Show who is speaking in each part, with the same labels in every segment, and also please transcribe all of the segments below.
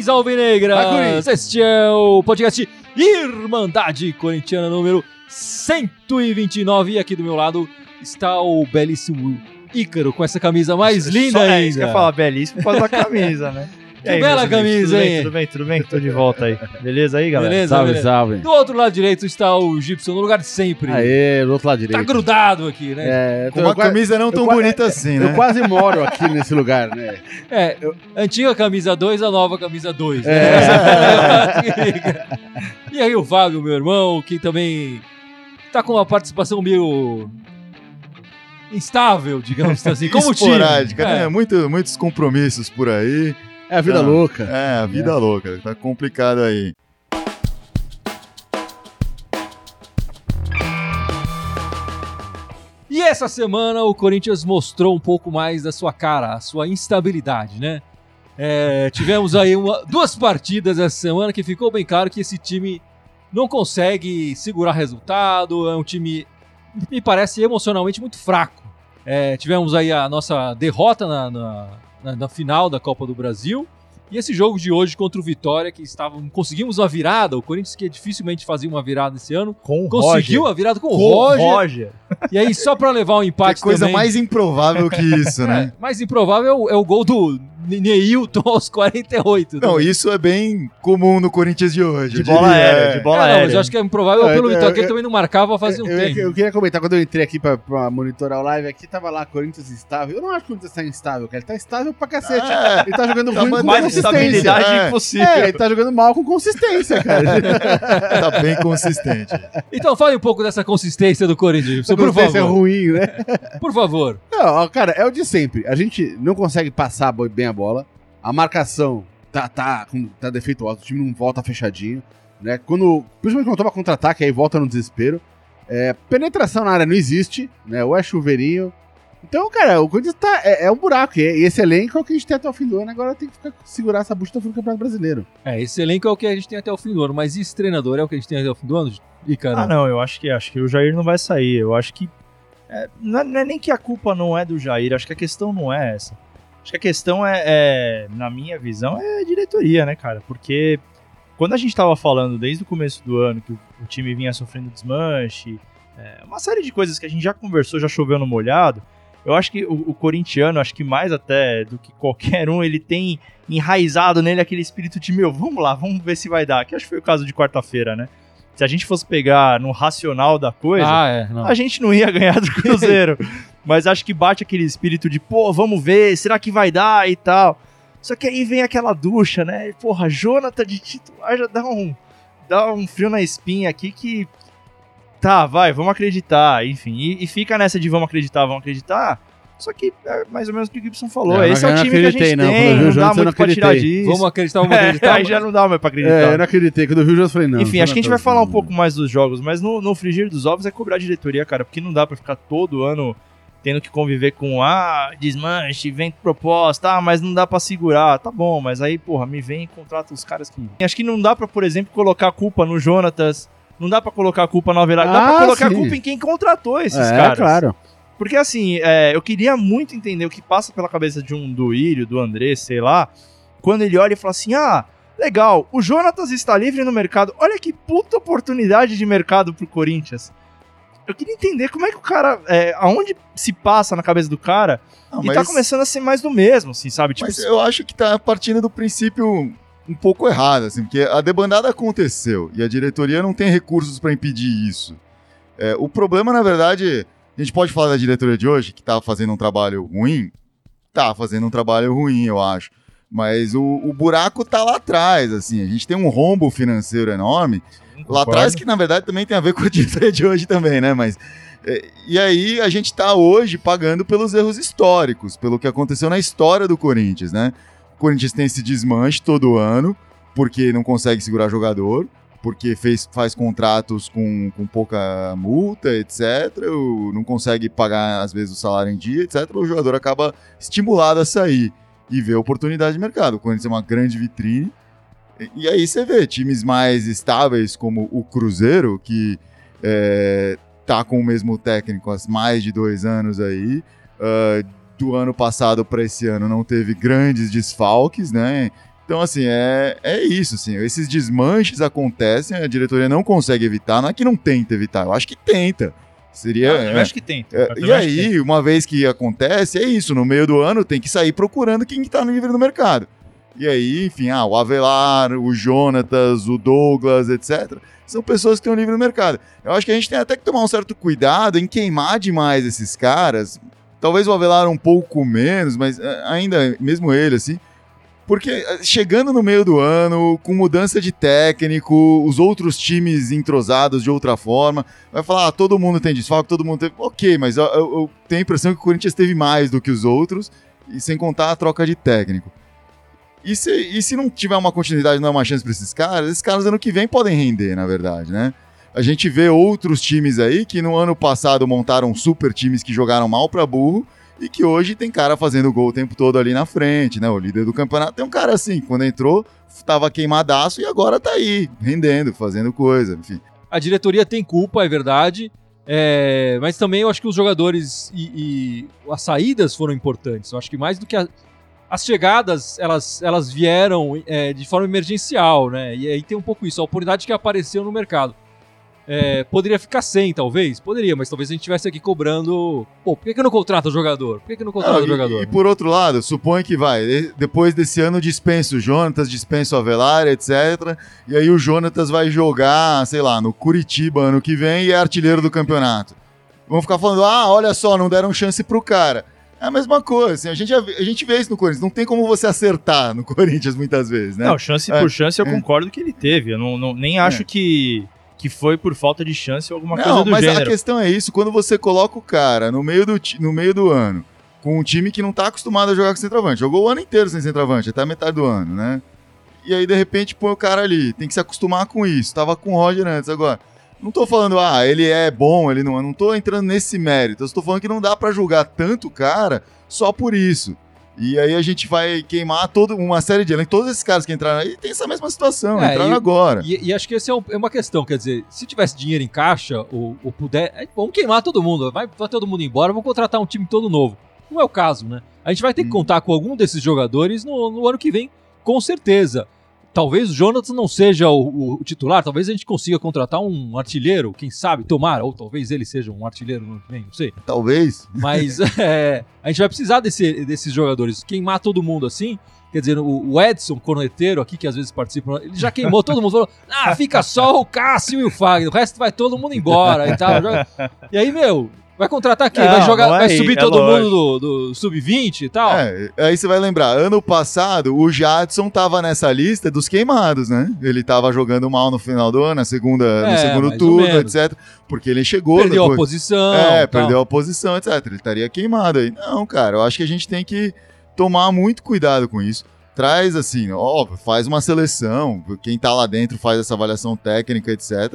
Speaker 1: Saudações alvinegras! Este é o podcast Irmandade Corintiana número 129 e aqui do meu lado está o belíssimo Ícaro com essa camisa mais linda
Speaker 2: Só,
Speaker 1: ainda.
Speaker 2: é, isso que eu ia falar, belíssimo por causa da camisa, né?
Speaker 1: Que bela
Speaker 2: meus amigos,
Speaker 1: camisa,
Speaker 2: tudo bem,
Speaker 1: hein?
Speaker 2: Tudo bem, tudo bem? Tô de volta aí. Beleza aí, galera?
Speaker 1: Beleza,
Speaker 3: Salve,
Speaker 1: beleza.
Speaker 3: salve.
Speaker 1: Do outro lado direito está o Gibson, no lugar de sempre.
Speaker 3: Aê, do outro lado
Speaker 1: Tá
Speaker 3: direito.
Speaker 1: grudado aqui, né?
Speaker 3: É,
Speaker 4: Com uma camisa não tão
Speaker 3: eu
Speaker 4: bonita assim, né?
Speaker 3: Eu quase moro aqui nesse lugar, né?
Speaker 1: É, antiga camisa 2, a nova camisa 2.
Speaker 3: É.
Speaker 1: e aí o Fábio, meu irmão, que também tá com uma participação meio instável, digamos assim, como time.
Speaker 4: Esporádica, né?
Speaker 1: É.
Speaker 4: Muito, muitos compromissos por aí.
Speaker 3: É a vida
Speaker 4: Ah.
Speaker 3: louca.
Speaker 4: É, a vida louca. Tá complicado aí.
Speaker 1: E essa semana o Corinthians mostrou um pouco mais da sua cara, a sua instabilidade, né? É, tivemos aí uma- duas partidas essa semana que ficou bem claro que esse time não consegue segurar resultado, é um time, me parece, emocionalmente muito fraco. É, tivemos aí a nossa derrota na, na- na- na final da Copa do Brasil. E esse jogo de hoje contra o Vitória, que estavam, conseguimos uma virada, o Corinthians que dificilmente fazia uma virada esse ano,
Speaker 2: Com o
Speaker 1: conseguiu
Speaker 2: Roger.
Speaker 1: a virada com o
Speaker 2: Com o
Speaker 1: Roger.
Speaker 2: Roger.
Speaker 1: E aí, só pra levar um
Speaker 4: Que
Speaker 1: empate
Speaker 4: coisa
Speaker 1: também,
Speaker 4: mais improvável que isso, né?
Speaker 1: é, mais improvável é o, é o gol do Neilton aos 48.
Speaker 4: Não,
Speaker 1: né?
Speaker 4: isso é bem comum no Corinthians de hoje.
Speaker 2: De bola
Speaker 4: diria.
Speaker 2: aérea, de
Speaker 1: É,
Speaker 2: bola
Speaker 1: não,
Speaker 2: aérea.
Speaker 1: mas eu acho que é improvável
Speaker 3: É,
Speaker 1: pelo
Speaker 3: é,
Speaker 1: que ele
Speaker 3: é,
Speaker 1: também não marcava fazia um
Speaker 3: eu, eu-
Speaker 1: tempo.
Speaker 3: eu queria comentar, quando eu entrei aqui pra, pra monitorar o live aqui, tava lá, Corinthians estável. Eu não acho que o Corinthians tá instável, cara. Ele tá estável pra cacete.
Speaker 4: É.
Speaker 3: Ele tá jogando
Speaker 4: Tá
Speaker 3: ruim com
Speaker 2: Mais
Speaker 3: consistência.
Speaker 2: estabilidade
Speaker 4: É.
Speaker 2: impossível.
Speaker 3: É, ele tá jogando mal com consistência, cara.
Speaker 4: Tá bem consistente.
Speaker 1: Então fale um pouco dessa consistência do Corinthians, por
Speaker 3: consistência
Speaker 1: favor.
Speaker 3: ruim, né?
Speaker 1: Por favor.
Speaker 3: Não, ó, cara, é o de sempre. A gente não consegue passar bem a bola. A marcação tá, tá, com, tá defeituosa. O time não volta fechadinho. Né? Quando, principalmente quando toma contra-ataque, aí volta no desespero. É, penetração na área não existe, né? Ou é chuveirinho. Então, cara, o Corinthians tá, é, é um buraco. E e esse elenco é o que a gente tem até o fim do ano. Agora tem que ficar, segurar essa bucha do Campeonato Brasileiro.
Speaker 1: É, esse elenco é o que a gente tem até o fim do ano, mas esse treinador é o que a gente tem até o fim do ano? Ih, cara.
Speaker 2: Ah, não, eu acho que acho que o Jair não vai sair. Eu acho que. É, não, é, não é nem que a culpa não é do Jair, acho que a questão não é essa. Acho que a questão é, é, na minha visão, é diretoria, né, cara? Porque quando a gente tava falando desde o começo do ano que o, o time vinha sofrendo desmanche, é, uma série de coisas que a gente já conversou, já choveu no molhado. Eu acho que o, o corintiano, acho que mais até do que qualquer um, ele tem enraizado nele aquele espírito de, meu, vamos lá, vamos ver se vai dar. Que acho que foi o caso de quarta-feira, né? Se a gente fosse pegar no racional da coisa,
Speaker 1: Ah, é.
Speaker 2: A gente não ia ganhar do Cruzeiro. Mas acho que bate aquele espírito de, pô, vamos ver, será que vai dar e tal. Só que aí vem aquela ducha, né? Porra, Jonathan de titular já dá um, dá um frio na espinha aqui que. Tá, vai, vamos acreditar. Enfim, e, e fica nessa de vamos acreditar, vamos acreditar. Só que é mais ou menos o que o Gibson falou.
Speaker 3: Não,
Speaker 2: Esse é
Speaker 3: eu
Speaker 2: o
Speaker 3: não
Speaker 2: time que a gente
Speaker 3: não.
Speaker 2: Tem,
Speaker 3: o
Speaker 2: não, dá muito
Speaker 3: não
Speaker 2: pra tirar disso.
Speaker 1: Vamos acreditar, vamos
Speaker 2: É,
Speaker 1: acreditar.
Speaker 2: aí já não dá mais pra acreditar.
Speaker 3: É, eu não acreditei. Quando eu vi o jogo, eu falei, não.
Speaker 2: Enfim,
Speaker 3: não
Speaker 2: acho que a gente vai falar um pouco mais dos jogos, mas no, no frigir dos ovos é cobrar a diretoria, cara, porque não dá pra ficar todo ano tendo que conviver com, ah, desmanche, vem proposta, ah, mas não dá pra segurar. Tá bom, mas aí, porra, me vem e contrata os caras que... Acho que não dá pra, por exemplo, colocar a culpa no Jonatas, não dá pra colocar a culpa no Avelar, dá
Speaker 3: Ah,
Speaker 2: pra colocar
Speaker 3: sim.
Speaker 2: a culpa em quem contratou esses
Speaker 3: É,
Speaker 2: caras.
Speaker 3: claro.
Speaker 2: Porque assim, é, eu queria muito entender o que passa pela cabeça de um do Írio, do André, sei lá, quando ele olha e fala assim: ah, legal, o Jonatas está livre no mercado. Olha que puta oportunidade de mercado pro Corinthians. Eu queria entender como é que o cara. É, aonde se passa na cabeça do cara
Speaker 4: Não,
Speaker 2: e
Speaker 4: mas,
Speaker 2: tá começando a ser mais do mesmo, assim, sabe? Tipo,
Speaker 4: mas eu acho que tá partindo do princípio um pouco errado, assim, porque a debandada aconteceu e a diretoria não tem recursos para impedir isso. É, o problema, na verdade, a gente pode falar da diretoria de hoje, que tá fazendo um trabalho ruim? Tá fazendo um trabalho ruim, eu acho. Mas o, o buraco tá lá atrás, assim. A gente tem um rombo financeiro enorme lá atrás, que na verdade também tem a ver com a diretoria de hoje também, né? Mas. é, E aí a gente tá hoje pagando pelos erros históricos, pelo que aconteceu na história do Corinthians, né? O Corinthians tem esse desmanche todo ano, porque não consegue segurar jogador, porque fez, faz contratos com, com pouca multa, etc. Não consegue pagar, às vezes, o salário em dia, etc. O jogador acaba estimulado a sair e ver oportunidade de mercado. O Corinthians é uma grande vitrine. E- E aí você vê times mais estáveis como o Cruzeiro, que é, tá com o mesmo técnico há mais de dois anos aí. ah, do ano passado para esse ano não teve grandes desfalques, né? Então, assim, é, é isso, assim, esses desmanches acontecem, a diretoria não consegue evitar, não é que não tenta evitar, eu acho que tenta. Seria.
Speaker 2: eu
Speaker 4: é,
Speaker 2: acho que tem.
Speaker 4: é, e aí, uma vez que acontece, é isso, no meio do ano tem que sair procurando quem está no livre no mercado. E aí, enfim, ah, o Avelar, o Jonatas, o Douglas, etc. São pessoas que estão livre no mercado. Eu acho que a gente tem até que tomar um certo cuidado em queimar demais esses caras. Talvez o Avelar um pouco menos, mas eh, ainda, mesmo ele, assim. Porque eh, chegando no meio do ano, com mudança de técnico, os outros times entrosados de outra forma, vai falar, ah, todo mundo tem desfalque, todo mundo tem. Ok, mas eu, eu, tenho a impressão que o Corinthians teve mais do que os outros, e sem contar a troca de técnico. E se, e se não tiver uma continuidade, não é uma chance para esses caras, esses caras ano que vem podem render, na verdade, né? A gente vê outros times aí que no ano passado montaram super times que jogaram mal para burro e que hoje tem cara fazendo gol o tempo todo ali na frente, né? O líder do campeonato tem um cara assim, quando entrou, tava queimadaço e agora tá aí, rendendo, fazendo coisa, enfim.
Speaker 1: A diretoria tem culpa, é verdade. É, mas também eu acho que os jogadores e, e as saídas foram importantes. Eu acho que mais do que a- as chegadas, elas, elas vieram é, de forma emergencial, né? E aí tem um pouco isso, a oportunidade que apareceu no mercado. É, poderia ficar sem, talvez? Poderia, mas talvez a gente estivesse aqui cobrando. Pô, por que, que não contrata o jogador? Por que, que não contrata
Speaker 4: Não,
Speaker 1: o
Speaker 4: e-
Speaker 1: jogador?
Speaker 4: E, por outro lado, suponho que vai, de- depois desse ano dispensa o Jonatas, dispensa o Avelar, etc. E aí o Jonatas vai jogar, sei lá, no Curitiba ano que vem e é artilheiro do campeonato. Vão ficar falando, ah, olha só, não deram chance pro cara. É a mesma coisa, assim, a, gente, a gente vê isso no Corinthians. Não tem como você acertar no Corinthians muitas vezes, né?
Speaker 2: Não, chance
Speaker 4: É,
Speaker 2: por chance eu
Speaker 4: é.
Speaker 2: concordo que ele teve. Eu não, não- nem acho
Speaker 4: É.
Speaker 2: que, que foi por falta de chance ou alguma
Speaker 4: Não,
Speaker 2: coisa do
Speaker 4: mas a
Speaker 2: gênero.
Speaker 4: questão é isso, quando você coloca o cara no meio do, no meio do ano, com um time que não tá acostumado a jogar com centroavante, jogou o ano inteiro sem centroavante, até a metade do ano, né? E aí, de repente, põe o cara ali, tem que se acostumar com isso. Tava com o Roger antes agora. Não tô falando, ah, ele é bom, ele não é. Não tô entrando nesse mérito. Eu estou falando que não dá pra julgar tanto o cara só por isso. E aí a gente vai queimar toda uma série de elenco. Todos esses caras que entraram aí tem essa mesma situação,
Speaker 1: É,
Speaker 4: entraram
Speaker 1: e-
Speaker 4: agora.
Speaker 1: E, e acho que essa é, um- é uma questão, quer dizer, se tivesse dinheiro em caixa, ou, ou puder, é, vamos queimar todo mundo, vai, vai todo mundo embora, vamos contratar um time todo novo. Não é o caso, né? A gente vai ter que
Speaker 4: Hum.
Speaker 1: contar com algum desses jogadores no, no ano que vem, com certeza. Talvez o Jonathan não seja o, o- titular, talvez a gente consiga contratar um artilheiro, quem sabe, tomara, ou talvez ele seja um artilheiro no ano que vem, não sei.
Speaker 4: Talvez.
Speaker 1: Mas é, a gente vai precisar desse- desses jogadores. Queimar todo mundo assim. Quer dizer, o, o Edson, corneteiro aqui, que às vezes participa, ele já queimou todo mundo. Falou: ah, fica só o Cássio e o Fagner, o resto vai todo mundo embora e tal. E aí, meu, vai contratar quem? vai
Speaker 2: Não,
Speaker 1: jogar,
Speaker 2: não é
Speaker 1: vai
Speaker 2: aí,
Speaker 1: subir
Speaker 2: é
Speaker 1: todo
Speaker 2: lógico.
Speaker 1: mundo do, do sub-20 e tal?
Speaker 4: É, aí você vai lembrar, ano passado o Jadson tava nessa lista dos queimados, né? Ele tava jogando mal no final do ano, na segunda,
Speaker 1: É,
Speaker 4: no segundo
Speaker 1: mais ou
Speaker 4: turno, etc. Porque ele chegou
Speaker 1: Perdeu a
Speaker 4: depois.
Speaker 1: posição.
Speaker 4: É,
Speaker 1: tal.
Speaker 4: perdeu a posição, etc. Ele estaria queimado aí. Não, cara, eu acho que a gente tem que tomar muito cuidado com isso. Traz assim, ó, faz uma seleção, quem tá lá dentro faz essa avaliação técnica, etc.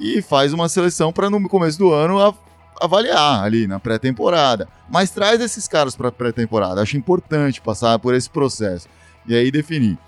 Speaker 4: E faz uma seleção para no começo do ano a- avaliar ali na pré-temporada. Mas traz esses caras para pré-temporada. Acho importante passar por esse processo e aí definir.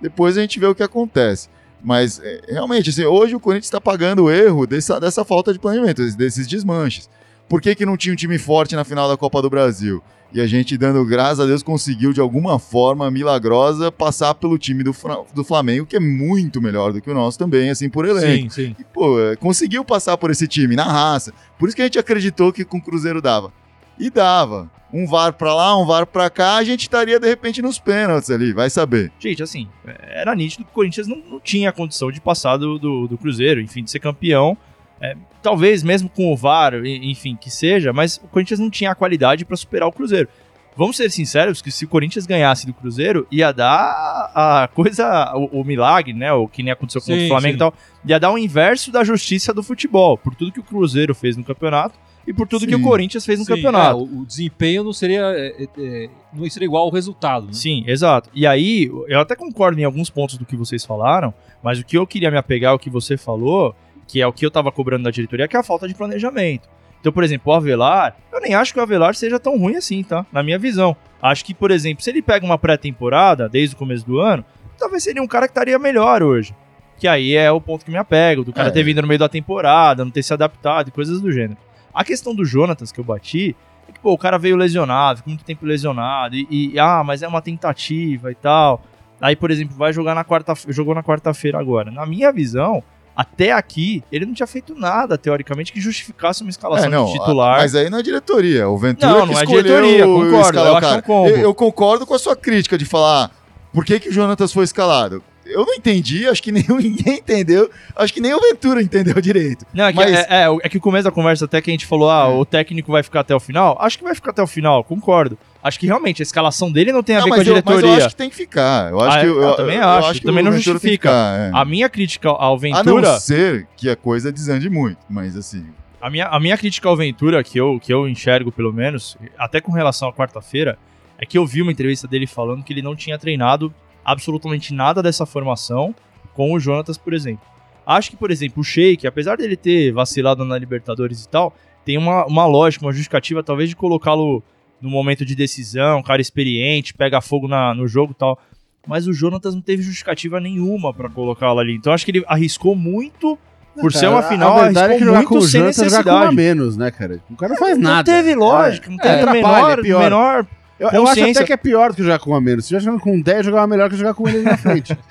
Speaker 4: Depois a gente vê o que acontece. Mas é, realmente, assim, hoje o Corinthians está pagando o erro dessa, dessa falta de planejamento, desses- desses desmanches. Por que, que não tinha um time forte na final da Copa do Brasil? E a gente, dando graças a Deus, conseguiu de alguma forma milagrosa passar pelo time do, do Flamengo, que é muito melhor do que o nosso também, assim, por elenco.
Speaker 1: Sim, sim.
Speaker 4: E, pô, é, conseguiu passar por esse time na raça. Por isso que a gente acreditou que com o Cruzeiro dava. E dava. Um VAR pra lá, um VAR pra cá, a gente estaria de repente nos pênaltis ali, vai saber.
Speaker 2: Gente, assim, era nítido que o Corinthians não, não tinha condição de passar do, do, do Cruzeiro, enfim, de ser campeão. É, talvez mesmo com o VAR, enfim, que seja, mas o Corinthians não tinha a qualidade para superar o Cruzeiro. Vamos ser sinceros que se o Corinthians ganhasse do Cruzeiro, ia dar a coisa, o, o milagre, né? O que nem aconteceu com o Flamengo
Speaker 1: sim.
Speaker 2: e tal. Ia dar o inverso da justiça do futebol, por tudo que o Cruzeiro fez no campeonato e por tudo que
Speaker 4: Sim.
Speaker 2: o Corinthians fez no
Speaker 1: Sim,
Speaker 2: campeonato.
Speaker 1: é, o, o desempenho não seria, é, é, não seria igual ao resultado, né?
Speaker 2: Sim, exato. E aí, eu até concordo em alguns pontos do que vocês falaram, mas o que eu queria me apegar ao que você falou, que é o que eu tava cobrando da diretoria, que é a falta de planejamento. Então, por exemplo, o Avelar, eu nem acho que o Avelar seja tão ruim assim, tá? Na minha visão. Acho que, por exemplo, se ele pega uma pré-temporada, desde o começo do ano, talvez seria um cara que estaria melhor hoje. Que aí é o ponto que me apego, do cara
Speaker 4: É.
Speaker 2: ter vindo no meio da temporada, não ter se adaptado e coisas do gênero. A questão do Jonatas que eu bati é que, pô, o cara veio lesionado, ficou muito tempo lesionado, e, e, ah, mas é uma tentativa e tal. Aí, por exemplo, vai jogar na quarta, jogou na quarta-feira agora. Na minha visão, até aqui, ele não tinha feito nada, teoricamente, que justificasse uma escalação
Speaker 4: É, não,
Speaker 2: de titular.
Speaker 4: Mas aí não é diretoria. O Ventura
Speaker 2: Não,
Speaker 4: que
Speaker 2: não é diretoria, concordo, eu.
Speaker 4: Eu, eu concordo com a sua crítica de falar por que, que o Jonatas foi escalado. Eu não entendi, acho que nenhum, ninguém entendeu. Acho que nem o Ventura entendeu direito.
Speaker 2: Não, é que,
Speaker 4: Mas-
Speaker 2: é, é, é que o começo da conversa até que a gente falou, ah,
Speaker 4: É.
Speaker 2: o técnico vai ficar até o final. Acho que vai ficar até o final, concordo. Acho que realmente a escalação dele não tem a
Speaker 4: Não,
Speaker 2: ver com a
Speaker 4: mas, eu, mas
Speaker 2: diretoria.
Speaker 4: eu acho que tem que ficar. Eu acho
Speaker 2: Ah,
Speaker 4: que,
Speaker 2: eu também acho,
Speaker 4: que
Speaker 2: também não justifica.
Speaker 4: ficar, é.
Speaker 2: A minha crítica ao
Speaker 4: A
Speaker 2: Ventura,
Speaker 4: não ser que a coisa desande muito, mas assim.
Speaker 2: a minha, a minha crítica ao Ventura, que eu, que eu enxergo pelo menos, até com relação à quarta-feira, é que eu vi uma entrevista dele falando que ele não tinha treinado absolutamente nada dessa formação com o Jonatas, por exemplo. Acho que, por exemplo, o Sheik, apesar dele ter vacilado na Libertadores e tal, tem uma, uma lógica, uma justificativa, talvez, de colocá-lo no momento de decisão, cara experiente, pega fogo na, no jogo e tal. Mas o Jonatas não teve justificativa nenhuma pra colocá-lo ali. Então acho que ele arriscou muito por ser uma
Speaker 3: Cara,
Speaker 2: final,
Speaker 3: a verdade é que jogar com o Jonathan é jogar com um a
Speaker 2: necessidade.
Speaker 3: menos, né, cara? O cara não faz
Speaker 2: Não
Speaker 3: nada.
Speaker 2: teve lógica, não
Speaker 3: É,
Speaker 2: teve a
Speaker 3: atrapalha,
Speaker 2: menor,
Speaker 3: é
Speaker 2: menor
Speaker 3: Eu, eu acho até que é pior do que jogar com um a menos. Se já jogando com 10, jogava melhor que jogar com ele na frente.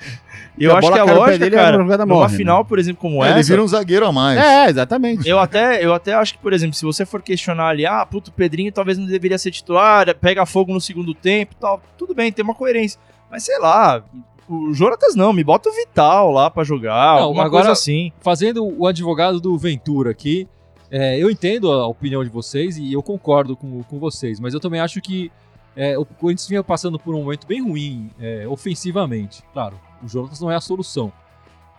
Speaker 2: Eu acho que a lógica,
Speaker 3: dele,
Speaker 2: cara,
Speaker 3: jogada
Speaker 2: numa
Speaker 3: morre, né?
Speaker 2: final, por exemplo, como
Speaker 4: ele
Speaker 2: essa,
Speaker 4: vira um zagueiro a mais.
Speaker 3: é, exatamente.
Speaker 2: eu até, eu até acho que, por exemplo, se você for questionar ali, ah, puto, o Pedrinho talvez não deveria ser titular, pega fogo no segundo tempo e tal, tudo bem, tem uma coerência. Mas sei lá, o Jonatas não, me bota o Vital lá pra jogar,
Speaker 1: Não,
Speaker 2: alguma
Speaker 1: agora-
Speaker 2: coisa assim.
Speaker 1: fazendo o advogado do Ventura aqui, é, eu entendo a opinião de vocês e eu concordo com, com vocês, mas eu também acho que é, o Corinthians vinha passando por um momento bem ruim é, ofensivamente. Claro, o Jonatas não é a solução,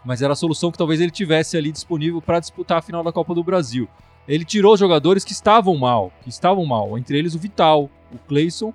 Speaker 1: mas era a solução que talvez ele tivesse ali disponível para disputar a final da Copa do Brasil. Ele tirou jogadores que estavam mal, que estavam mal, entre eles o Vital, o Cleison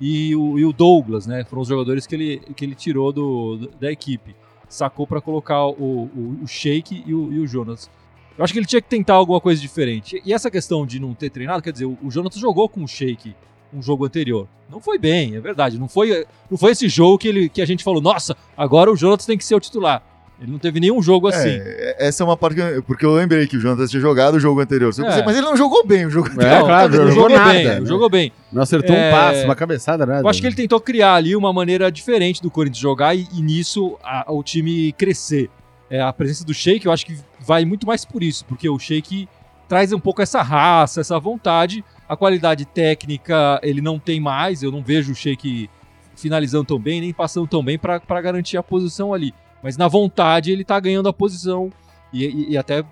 Speaker 1: e o, e o Douglas, né? Foram os jogadores que ele, que ele tirou do, da equipe. Sacou para colocar o, o, o e o, e o Jonas. Eu acho que ele tinha que tentar alguma coisa diferente. E essa questão de não ter treinado, quer dizer, o, o Jonas jogou com o Sheik um jogo anterior. Não foi bem, é verdade. Não foi, não foi esse jogo que, ele, que a gente falou, nossa, agora o Jonas tem que ser o titular. Ele não teve nenhum jogo assim.
Speaker 4: É, essa é uma parte que eu, porque eu lembrei que o Jonas tinha jogado o jogo anterior.
Speaker 1: É.
Speaker 4: pensei, Mas ele não jogou bem o jogo anterior.
Speaker 3: É, claro,
Speaker 1: ele
Speaker 3: não jogou nada,
Speaker 1: bem,
Speaker 3: né?
Speaker 1: jogou bem.
Speaker 3: Não acertou
Speaker 1: É,
Speaker 3: um passo, uma cabeçada, nada.
Speaker 1: Eu acho que ele tentou criar ali uma maneira diferente do Corinthians jogar e, e nisso a- o time crescer. É, a presença do Sheik eu acho que vai muito mais por isso, porque o Sheik traz um pouco essa raça, essa vontade. A qualidade técnica ele não tem mais, eu não vejo o Sheik finalizando tão bem, nem passando tão bem para garantir a posição ali. Mas na vontade ele tá ganhando a posição e, e- e até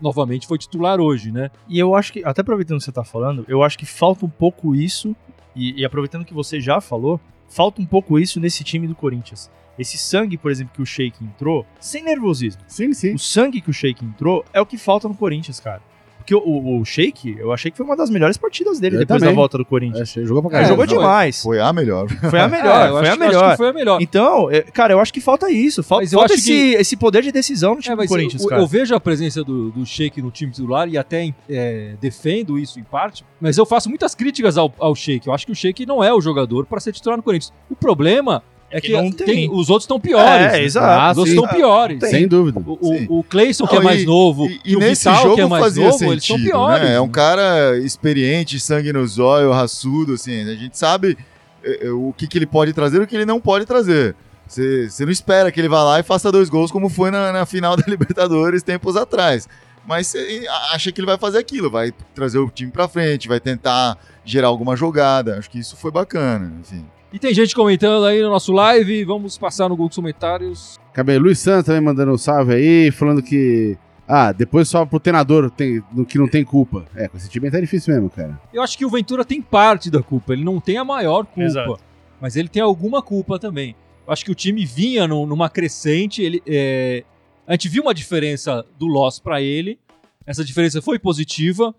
Speaker 1: novamente foi titular hoje, né?
Speaker 2: E eu acho que, até aproveitando que você tá falando, eu acho que falta um pouco isso, e, e aproveitando que você já falou, falta um pouco isso nesse time do Corinthians. Esse sangue, por exemplo, que o Sheik entrou, sem nervosismo.
Speaker 3: Sim, sim.
Speaker 2: O sangue que o Sheik entrou é o que falta no Corinthians, cara. Porque o, o, o Sheik, eu achei que foi uma das melhores partidas dele
Speaker 3: Eu
Speaker 2: depois
Speaker 3: também.
Speaker 2: da volta do Corinthians.
Speaker 3: É, jogou pra
Speaker 2: Ele
Speaker 3: caralho.
Speaker 2: jogou
Speaker 1: foi.
Speaker 2: demais.
Speaker 4: Foi a melhor.
Speaker 2: Foi a melhor,
Speaker 1: É, eu
Speaker 2: foi
Speaker 1: acho
Speaker 2: a
Speaker 1: que- acho
Speaker 2: melhor.
Speaker 1: que foi a melhor.
Speaker 2: Então, é, cara, eu acho que falta isso. Falta, falta
Speaker 1: acho
Speaker 2: esse,
Speaker 1: que-
Speaker 2: esse poder de decisão no time
Speaker 1: É,
Speaker 2: do
Speaker 1: mas
Speaker 2: Corinthians,
Speaker 1: eu,
Speaker 2: cara.
Speaker 1: eu vejo a presença do, do Sheik no time titular e até é, defendo isso em parte, mas eu faço muitas críticas ao, ao Sheik. Eu acho que o Sheik não é o jogador para ser titular no Corinthians. O problema é
Speaker 2: que não tem.
Speaker 1: os outros estão piores.
Speaker 2: É,
Speaker 1: né?
Speaker 2: exato.
Speaker 3: Ah,
Speaker 1: Os outros estão piores.
Speaker 3: Sem dúvida.
Speaker 1: O, o, Cleison, que é mais
Speaker 4: e-
Speaker 1: novo,
Speaker 4: E,
Speaker 1: e,
Speaker 4: e
Speaker 1: o
Speaker 4: nesse
Speaker 1: Vital,
Speaker 4: jogo
Speaker 1: que é mais
Speaker 4: fazia
Speaker 1: novo,
Speaker 4: sentido,
Speaker 1: eles são piores.
Speaker 4: né? É um cara experiente, sangue no zóio, raçudo, assim. A gente sabe é, é, o que, que ele pode trazer e o que ele não pode trazer. Você você não espera que ele vá lá e faça dois gols como foi na, na final da Libertadores tempos atrás. Mas você acha que ele vai fazer aquilo, vai trazer o time pra frente, vai tentar gerar alguma jogada. Acho que isso foi bacana, enfim.
Speaker 1: E tem gente comentando aí no nosso live. Vamos passar no Google Comentários.
Speaker 3: Acabei. Luiz Santos também mandando um salve aí, falando que. Ah, depois só pro treinador tem, no que não tem culpa. É, com esse time tá difícil mesmo, cara.
Speaker 1: Eu acho que o Ventura tem parte da culpa. Ele não tem a maior culpa,
Speaker 2: Exato.
Speaker 1: mas ele tem alguma culpa também. Eu acho que o time vinha no- numa crescente. Ele, é, a gente viu uma diferença do loss para ele. Essa diferença foi positiva,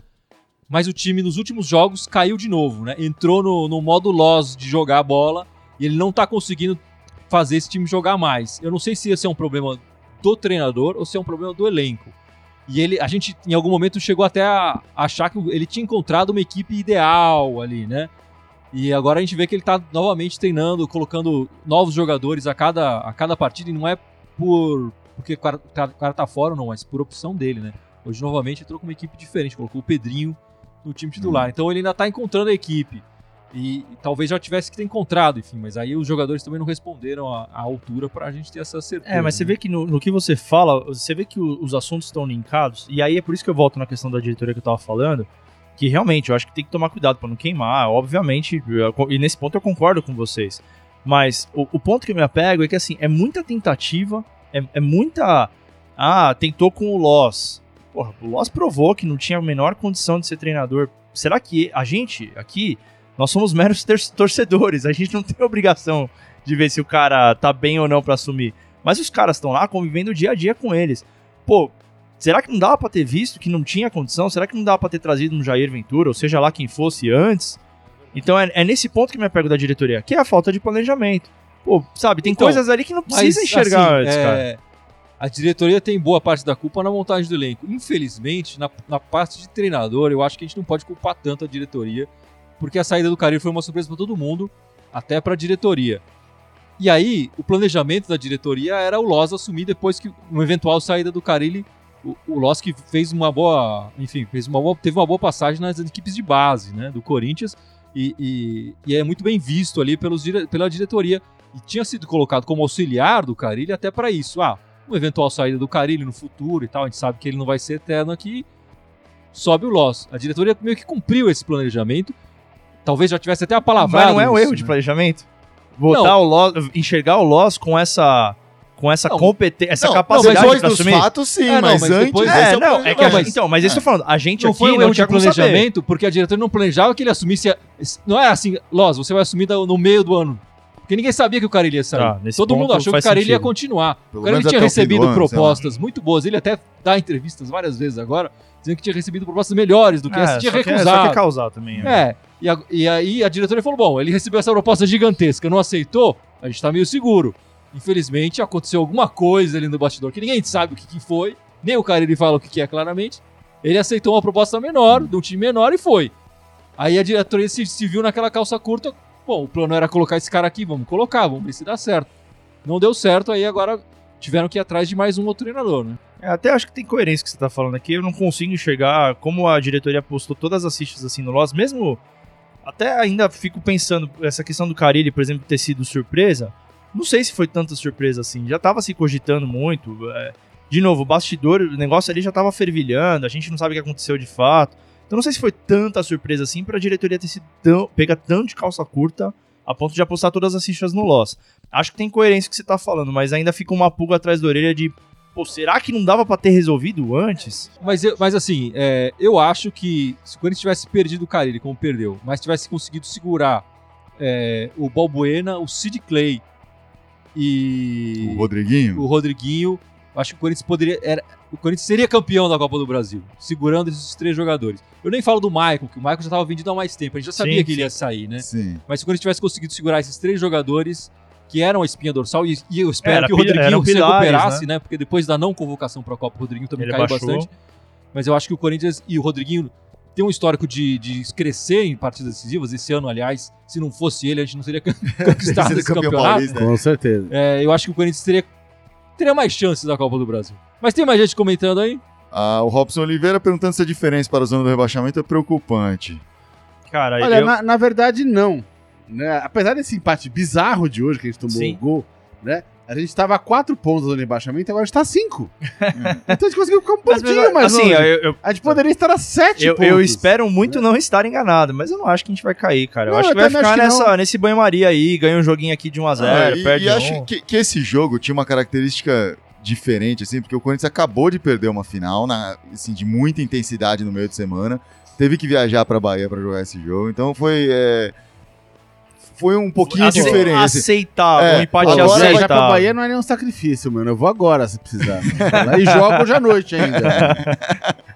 Speaker 1: mas o time nos últimos jogos caiu de novo, né? Entrou no, no modo loss de jogar a bola e ele não tá conseguindo fazer esse time jogar mais. Eu não sei se esse é um problema do treinador ou se é um problema do elenco. E ele, a gente, em algum momento, chegou até a achar que ele tinha encontrado uma equipe ideal ali, né? E agora a gente vê que ele tá novamente treinando, colocando novos jogadores a cada, a cada partida, e não é por porque o cara, o cara tá fora ou não, mas por opção dele, né? Hoje, novamente, entrou com uma equipe diferente, colocou o Pedrinho no time titular. Então ele ainda tá encontrando a equipe. E, e talvez já tivesse que ter encontrado, enfim, mas aí os jogadores também não responderam à, à altura pra gente ter essa certeza.
Speaker 2: É, mas você
Speaker 1: né?
Speaker 2: vê que no, no que você fala, você vê que o- os assuntos estão linkados, e aí é por isso que eu volto na questão da diretoria que eu tava falando, que realmente eu acho que tem que tomar cuidado pra não queimar, obviamente, eu- e nesse ponto eu concordo com vocês. Mas o, o ponto que eu me apego é que assim, é muita tentativa, é, é muita. Ah, tentou com o Loss. Porra, o Loss provou que não tinha a menor condição de ser treinador. Será que a gente aqui, nós somos meros torcedores, a gente não tem obrigação de ver se o cara tá bem ou não pra assumir. Mas os caras estão lá convivendo dia a dia com eles. Pô, será que não dava pra ter visto que não tinha condição? Será que não dava pra ter trazido um Jair Ventura, ou seja lá quem fosse antes? Então é, é nesse ponto que me apego da diretoria, que é a falta de planejamento. Pô, sabe, tem
Speaker 1: Então,
Speaker 2: coisas ali que não
Speaker 1: Mas,
Speaker 2: precisa enxergar
Speaker 1: assim,
Speaker 2: antes,
Speaker 1: é,
Speaker 2: cara.
Speaker 1: A diretoria tem boa parte da culpa na montagem do elenco. Infelizmente, na, na parte de treinador, eu acho que a gente não pode culpar tanto a diretoria, porque a saída do Carilho foi uma surpresa para todo mundo, até para a diretoria. E aí, o planejamento da diretoria era o Loz assumir depois que uma eventual saída do Carilli, o, o que fez uma boa, enfim, fez uma boa, teve uma boa passagem nas equipes de base, né, do Corinthians, e, e- e é muito bem visto ali pelos, pela diretoria e tinha sido colocado como auxiliar do Carilli até para isso. Ah, uma eventual saída do Carilli no futuro e tal, a gente sabe que ele não vai ser eterno aqui. Sobe o Loss. A diretoria meio que cumpriu esse planejamento. Talvez já tivesse até a palavra.
Speaker 2: Mas não é um erro de planejamento? Botar o Loss, enxergar o Loss com essa com essa
Speaker 1: Não.
Speaker 2: competência, essa
Speaker 4: Não,
Speaker 2: capacidade
Speaker 4: depois
Speaker 2: pra
Speaker 4: dos
Speaker 2: assumir.
Speaker 4: fatos, sim,
Speaker 1: É, não,
Speaker 4: mas,
Speaker 1: mas
Speaker 4: antes...
Speaker 1: depois-
Speaker 2: É,
Speaker 1: é
Speaker 2: não, é que a
Speaker 1: Não, mas-
Speaker 2: então, mas isso que eu tô falando, a gente
Speaker 1: Não
Speaker 2: aqui
Speaker 1: foi um
Speaker 2: não
Speaker 1: de
Speaker 2: tinha como saber.
Speaker 1: planejamento, porque a diretoria não planejava que ele assumisse. a- Não é assim, Loss, você vai assumir no meio do ano. Porque ninguém sabia que o Carilli ia sair.
Speaker 2: Nesse
Speaker 1: Todo mundo achou que o Carilli ia continuar.
Speaker 4: Pelo
Speaker 1: o Carilli
Speaker 4: menos
Speaker 1: tinha recebido
Speaker 4: ano,
Speaker 1: propostas muito boas. Ele até dá entrevistas várias vezes agora, dizendo que tinha recebido propostas melhores do que
Speaker 2: É,
Speaker 1: essa. Tinha
Speaker 2: só que é-
Speaker 1: recusado.
Speaker 2: Só que causar também. né?
Speaker 1: É, e, a- e aí a diretoria falou: bom, ele recebeu essa proposta gigantesca, não aceitou, a gente tá meio seguro. Infelizmente, aconteceu alguma coisa ali no bastidor que ninguém sabe o que, que foi, nem o cara ele fala o que, que é claramente. Ele aceitou uma proposta menor, de um time menor e foi. Aí a diretoria se, se viu naquela calça curta. Bom, o plano era colocar esse cara aqui, vamos colocar, vamos ver se dá certo. Não deu certo, aí agora tiveram que ir atrás de mais um outro treinador, né?
Speaker 2: É, até acho que tem coerência que você tá falando aqui. Eu não consigo enxergar como a diretoria postou todas as fichas assim no Loss, mesmo. Até ainda fico pensando, essa questão do Carilli, por exemplo, ter sido surpresa. Não sei se foi tanta surpresa assim. Já tava se cogitando muito. é, de novo, o bastidor, o negócio ali já tava fervilhando, a gente não sabe o que aconteceu de fato. Então não sei se foi tanta surpresa assim pra diretoria ter sido tão. pega tão de calça curta a ponto de apostar todas as fichas no Loss. Acho que tem coerência o que você tá falando, mas ainda fica uma pulga atrás da orelha de Pô, será que não dava pra ter resolvido antes?
Speaker 1: Mas, eu- mas assim, é, eu acho que se o Corinthians tivesse perdido o Carilli, como perdeu, mas tivesse conseguido segurar é, o Balbuena, o Sid Clay e
Speaker 4: O Rodriguinho.
Speaker 1: o Rodriguinho, acho que o Corinthians poderia. Era, o Corinthians seria campeão da Copa do Brasil, segurando esses três jogadores. Eu nem falo do Michael, que o Michael já estava vendido há mais tempo, a gente já sabia
Speaker 2: Sim,
Speaker 1: que ele ia sair, né?
Speaker 4: Sim.
Speaker 1: Mas se o Corinthians tivesse conseguido segurar esses três jogadores que eram a espinha dorsal, e, e eu espero
Speaker 2: Era
Speaker 1: que o Rodriguinho se
Speaker 2: pilares,
Speaker 1: recuperasse, né? Porque depois da não convocação para a Copa, o Rodriguinho também
Speaker 2: Ele
Speaker 1: caiu
Speaker 2: baixou.
Speaker 1: bastante. Mas eu acho que o Corinthians e o Rodriguinho tem um histórico de, de crescer em partidas decisivas. Esse ano, aliás, se não fosse ele, a gente não teria conquistado
Speaker 4: Seria
Speaker 1: esse
Speaker 4: campeão
Speaker 1: campeonato.
Speaker 4: paulista.
Speaker 3: Com certeza.
Speaker 1: É, eu acho que o Corinthians teria, teria mais chances da Copa do Brasil. Mas tem mais gente comentando aí?
Speaker 4: Ah, o Robson Oliveira perguntando se a diferença para a zona do rebaixamento é preocupante.
Speaker 2: Cara,
Speaker 3: Olha,
Speaker 2: eu,
Speaker 3: na, na verdade, não. Né? Apesar desse empate bizarro de hoje, que a gente tomou
Speaker 2: Sim.
Speaker 3: o gol, né? A gente tava a quatro pontos do rebaixamento, agora a gente tá a cinco. então a gente conseguiu ficar um
Speaker 2: mas,
Speaker 3: pouquinho mais
Speaker 2: assim,
Speaker 3: longe.
Speaker 2: eu, eu,
Speaker 3: A gente poderia estar a sete
Speaker 2: eu,
Speaker 3: pontos.
Speaker 2: eu espero muito não estar enganado, mas eu não acho que a gente vai cair, cara. Eu
Speaker 3: Não,
Speaker 2: acho
Speaker 3: eu
Speaker 2: que vai ficar nessa, nesse banho-maria aí, ganha um joguinho aqui de 1x0,
Speaker 4: Ah, e,
Speaker 2: perde
Speaker 4: e
Speaker 2: um.
Speaker 4: acho que, que esse jogo tinha uma característica diferente, assim, porque o Corinthians acabou de perder uma final, na, assim, de muita intensidade no meio de semana, teve que viajar pra Bahia pra jogar esse jogo, então foi é, foi um pouquinho
Speaker 2: Ace-
Speaker 4: diferente.
Speaker 2: Aceitável,
Speaker 4: É,
Speaker 2: um empate
Speaker 4: agora
Speaker 3: Agora,
Speaker 2: aceitável.
Speaker 3: já pra Bahia não é nenhum sacrifício, mano. Eu vou agora, se precisar. e jogo hoje à noite ainda.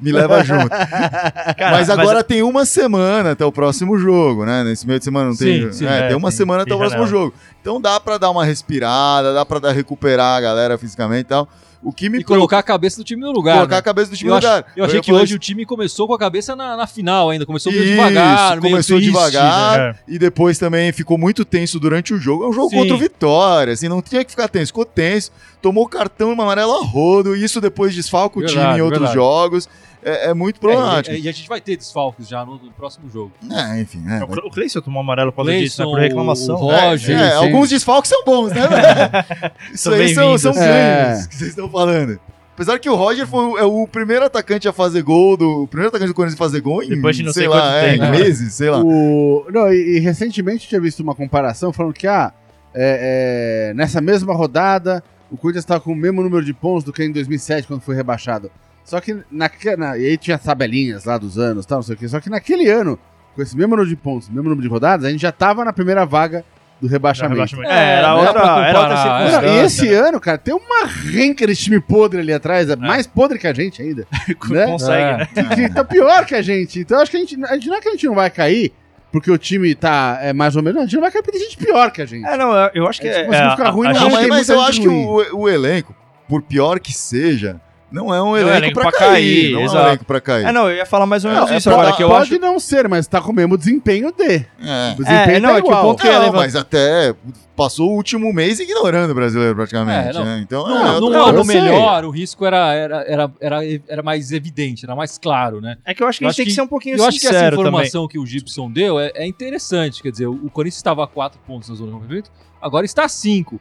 Speaker 4: Me leva junto.
Speaker 2: Cara,
Speaker 4: mas agora tem uma semana até o próximo jogo, né? Nesse meio de semana não tem.
Speaker 1: Sim, sim,
Speaker 4: é,
Speaker 2: é,
Speaker 4: tem uma
Speaker 2: tem-
Speaker 4: semana até o próximo
Speaker 2: janela.
Speaker 4: jogo. Então dá pra dar uma respirada, dá pra dar, recuperar a galera fisicamente e tal. O que me
Speaker 1: E colocar a cabeça do time no lugar.
Speaker 4: colocar
Speaker 1: né?
Speaker 4: a cabeça do time
Speaker 1: Eu,
Speaker 4: no
Speaker 1: ach-
Speaker 4: lugar.
Speaker 1: eu achei
Speaker 4: ia
Speaker 1: que hoje o time começou com a cabeça na, na final ainda. Começou meio
Speaker 4: Isso,
Speaker 1: devagar, meio
Speaker 4: começou
Speaker 1: triste,
Speaker 4: devagar.
Speaker 1: né?
Speaker 2: É.
Speaker 4: E depois também ficou muito tenso durante o jogo. É um jogo
Speaker 1: Sim.
Speaker 4: contra o Vitória, assim, não tinha que ficar tenso. Ficou tenso, tomou cartão e amarelo a rodo, e isso depois desfalca o time
Speaker 1: Verdade,
Speaker 4: em outros
Speaker 1: verdade.
Speaker 4: jogos. É, é muito
Speaker 1: É,
Speaker 4: problemático.
Speaker 1: e, e a gente vai ter desfalques já no, no próximo jogo.
Speaker 4: É, enfim, é.
Speaker 2: O Cle- O Cleison tomou amarelo por causa disso, né? Por reclamação.
Speaker 1: o Roger,
Speaker 4: É,
Speaker 3: sim.
Speaker 4: alguns desfalques são bons, né? Isso aí são, são
Speaker 3: É.
Speaker 4: ganhos que vocês estão falando. Apesar que o Roger foi o, é o primeiro atacante a fazer gol, do, o primeiro atacante do Corinthians a fazer gol em,
Speaker 2: Depois de não
Speaker 4: sei
Speaker 2: sei
Speaker 4: lá,
Speaker 2: quanto
Speaker 4: é,
Speaker 2: tempo.
Speaker 4: meses, sei lá.
Speaker 3: O... Não, e, e recentemente eu tinha visto uma comparação falando que ah, é, é, nessa mesma rodada o Corinthians estava com o mesmo número de pontos do que em 2007, quando foi rebaixado. Só que naque, na, e aí tinha tabelinhas lá dos anos, tal, não sei o quê. Só que naquele ano, com esse mesmo número de pontos, mesmo número de rodadas, a gente já estava na primeira vaga do rebaixamento.
Speaker 2: rebaixamento.
Speaker 1: É,
Speaker 2: É, era
Speaker 1: pra
Speaker 2: outra, era outra
Speaker 1: é.
Speaker 2: Circunstância.
Speaker 3: e esse ano, cara, tem uma renca de time podre ali atrás, é mais podre que a gente ainda. né?
Speaker 2: Consegue,
Speaker 1: É.
Speaker 2: né?
Speaker 3: que tá pior que a gente. Então acho que a gente, a gente não é que a gente não vai cair, porque o time tá é, mais ou menos. A gente não vai cair porque tem gente pior que a gente.
Speaker 2: É, não, eu- eu acho que
Speaker 3: É,
Speaker 2: é. é,
Speaker 3: ficar
Speaker 2: a-
Speaker 3: ruim,
Speaker 2: a
Speaker 3: não,
Speaker 4: Não,
Speaker 2: gente-
Speaker 3: mas
Speaker 4: mas, eu acho que
Speaker 3: ruim.
Speaker 4: o, o elenco, por pior que seja, não é um
Speaker 2: é um
Speaker 4: elenco,
Speaker 2: elenco
Speaker 4: pra,
Speaker 2: pra
Speaker 4: cair.
Speaker 2: cair,
Speaker 4: não é um
Speaker 2: exato.
Speaker 4: elenco pra cair.
Speaker 2: É, não, eu ia falar mais ou menos
Speaker 3: Não,
Speaker 2: isso
Speaker 3: é,
Speaker 2: agora, que eu
Speaker 3: pode
Speaker 2: acho.
Speaker 3: não ser, mas tá com o mesmo desempenho de.
Speaker 4: É.
Speaker 3: O desempenho
Speaker 2: É, não,
Speaker 3: tá
Speaker 2: é que o ponto que eu ia
Speaker 4: Não,
Speaker 2: levantar-
Speaker 4: mas até passou o último mês ignorando o brasileiro praticamente.
Speaker 1: É, não.
Speaker 4: né? Então, é,
Speaker 3: não,
Speaker 1: ano
Speaker 3: eu sei.
Speaker 1: melhor, o risco era, era, era, era, era mais evidente, era mais claro, né?
Speaker 2: É que eu acho que
Speaker 1: Eu
Speaker 2: a gente tem que
Speaker 1: que-
Speaker 2: ser um pouquinho
Speaker 1: Eu acho que essa
Speaker 2: sincero também.
Speaker 1: informação que o Gibson deu é, é interessante. Quer dizer, o, o Corinthians estava a 4 pontos na zona de movimento, agora está a 5.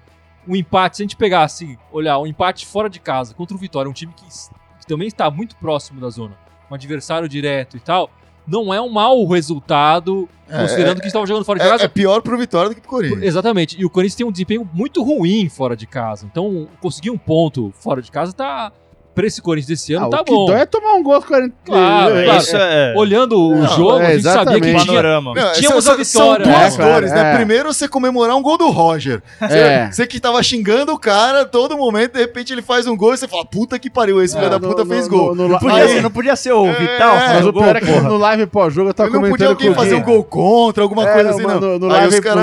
Speaker 1: O empate, se a gente pegar assim, olhar, um empate fora de casa contra o Vitória, um time que, que também está muito próximo da zona, um adversário direto e tal, não é um mau resultado,
Speaker 4: É,
Speaker 1: considerando que estava jogando fora de
Speaker 4: é,
Speaker 1: casa.
Speaker 4: é pior pro Vitória do que pro Corinthians.
Speaker 1: Exatamente. E o Corinthians tem um desempenho muito ruim fora de casa. Então, conseguir um ponto fora de casa tá. Pra esse Corinthians desse ano,
Speaker 3: Ah,
Speaker 1: tá
Speaker 3: o que
Speaker 1: bom.
Speaker 3: dói é tomar um gol com 40.
Speaker 1: Claro,
Speaker 3: é,
Speaker 1: claro.
Speaker 2: Isso é.
Speaker 1: Olhando o
Speaker 3: Não,
Speaker 1: jogo,
Speaker 3: é,
Speaker 1: a gente sabia que
Speaker 3: exatamente.
Speaker 1: tinha,
Speaker 2: panorama.
Speaker 4: Não,
Speaker 1: Tínhamos
Speaker 4: são,
Speaker 1: a
Speaker 4: são
Speaker 1: vitória,
Speaker 4: duas
Speaker 3: né, cara?
Speaker 4: dores, né?
Speaker 3: É.
Speaker 4: Primeiro, você comemorar um gol do Roger. Você,
Speaker 3: É.
Speaker 4: você que tava xingando o cara todo momento, de repente ele faz um gol e você fala, puta que pariu, esse
Speaker 3: É,
Speaker 4: filho da puta
Speaker 3: no-
Speaker 4: fez
Speaker 3: no-
Speaker 4: gol.
Speaker 3: no-
Speaker 2: Não podia,
Speaker 4: Aí-
Speaker 2: ser, não podia ser o
Speaker 4: É,
Speaker 2: Vital.
Speaker 4: é,
Speaker 3: Mas o pior é que no live pós-jogo eu tava
Speaker 4: Ele não podia
Speaker 3: comentando
Speaker 4: alguém fazer um gol contra, alguma
Speaker 3: É,
Speaker 4: coisa assim, não.
Speaker 3: No,